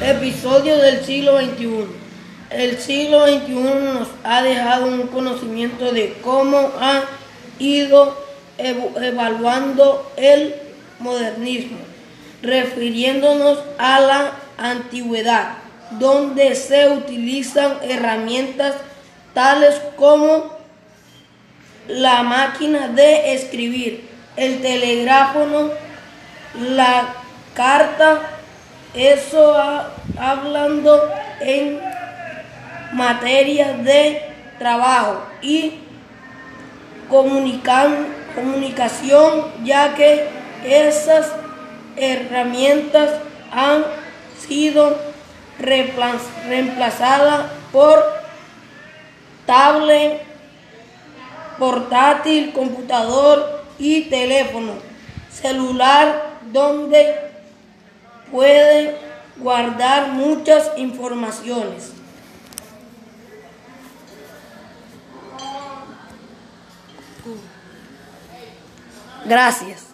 Episodio del siglo XXI. El siglo XXI nos ha dejado un conocimiento de cómo ha ido evaluando el modernismo, refiriéndonos a la antigüedad, donde se utilizan herramientas tales como la máquina de escribir, el teléfono, la carta, eso hablando en materia de trabajo y comunicación, ya que esas herramientas han sido reemplazadas por tablet, portátil, computador y teléfono celular donde puede guardar muchas informaciones. Gracias.